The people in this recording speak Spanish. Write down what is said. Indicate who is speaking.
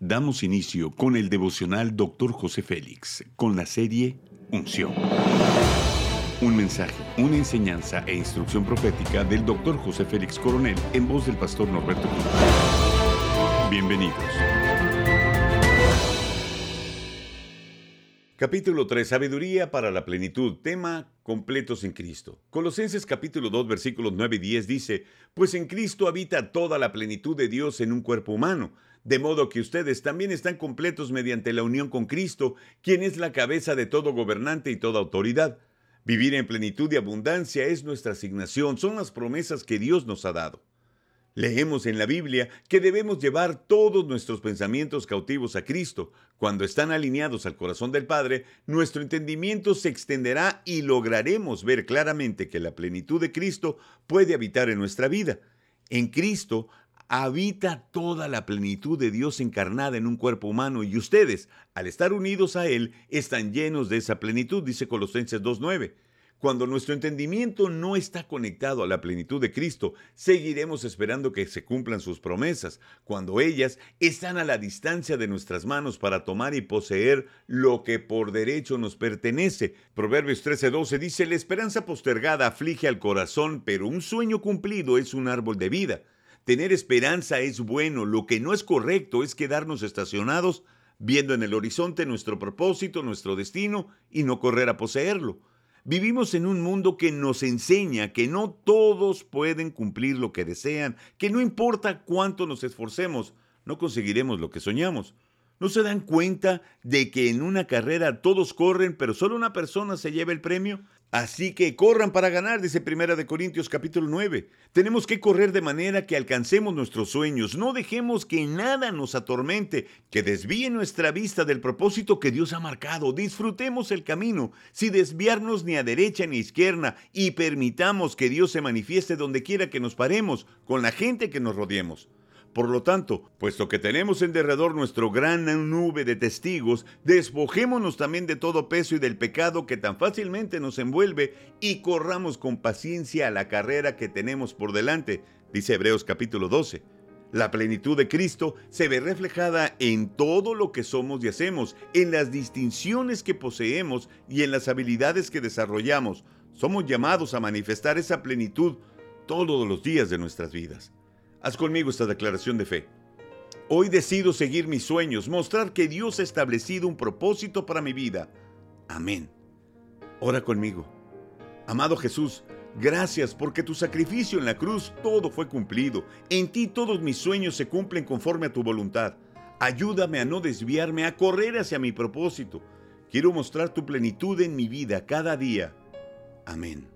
Speaker 1: Damos inicio con el devocional Dr. José Félix, con la serie Unción. Un mensaje, una enseñanza e instrucción profética del Dr. José Félix Coronel en voz del pastor Norberto Cruz. Bienvenidos. Capítulo 3. Sabiduría para la plenitud. Tema completos en Cristo. Colosenses capítulo 2 versículos 9 y 10 dice, Pues en Cristo habita toda la plenitud de Dios en un cuerpo humano, de modo que ustedes también están completos mediante la unión con Cristo, quien es la cabeza de todo gobernante y toda autoridad. Vivir en plenitud y abundancia es nuestra asignación, son las promesas que Dios nos ha dado. Leemos en la Biblia que debemos llevar todos nuestros pensamientos cautivos a Cristo. Cuando están alineados al corazón del Padre, nuestro entendimiento se extenderá y lograremos ver claramente que la plenitud de Cristo puede habitar en nuestra vida. En Cristo habita toda la plenitud de Dios encarnada en un cuerpo humano y ustedes, al estar unidos a Él, están llenos de esa plenitud, dice Colosenses 2.9. Cuando nuestro entendimiento no está conectado a la plenitud de Cristo, seguiremos esperando que se cumplan sus promesas, cuando ellas están a la distancia de nuestras manos para tomar y poseer lo que por derecho nos pertenece. Proverbios 13:12 dice, la esperanza postergada aflige al corazón, pero un sueño cumplido es un árbol de vida. Tener esperanza es bueno, lo que no es correcto es quedarnos estacionados viendo en el horizonte nuestro propósito, nuestro destino y no correr a poseerlo. Vivimos en un mundo que nos enseña que no todos pueden cumplir lo que desean, que no importa cuánto nos esforcemos, no conseguiremos lo que soñamos. ¿No se dan cuenta de que en una carrera todos corren, pero solo una persona se lleva el premio? Así que corran para ganar, dice Primera de Corintios capítulo 9. Tenemos que correr de manera que alcancemos nuestros sueños. No dejemos que nada nos atormente, que desvíe nuestra vista del propósito que Dios ha marcado. Disfrutemos el camino, sin desviarnos ni a derecha ni a izquierda, y permitamos que Dios se manifieste donde quiera que nos paremos, con la gente que nos rodeemos. Por lo tanto, puesto que tenemos en derredor nuestro gran nube de testigos, despojémonos también de todo peso y del pecado que tan fácilmente nos envuelve y corramos con paciencia a la carrera que tenemos por delante, dice Hebreos capítulo 12. La plenitud de Cristo se ve reflejada en todo lo que somos y hacemos, en las distinciones que poseemos y en las habilidades que desarrollamos. Somos llamados a manifestar esa plenitud todos los días de nuestras vidas. Haz conmigo esta declaración de fe. Hoy decido seguir mis sueños, mostrar que Dios ha establecido un propósito para mi vida. Amén. Ora conmigo. Amado Jesús, gracias porque tu sacrificio en la cruz todo fue cumplido. En ti todos mis sueños se cumplen conforme a tu voluntad. Ayúdame a no desviarme, a correr hacia mi propósito. Quiero mostrar tu plenitud en mi vida cada día. Amén.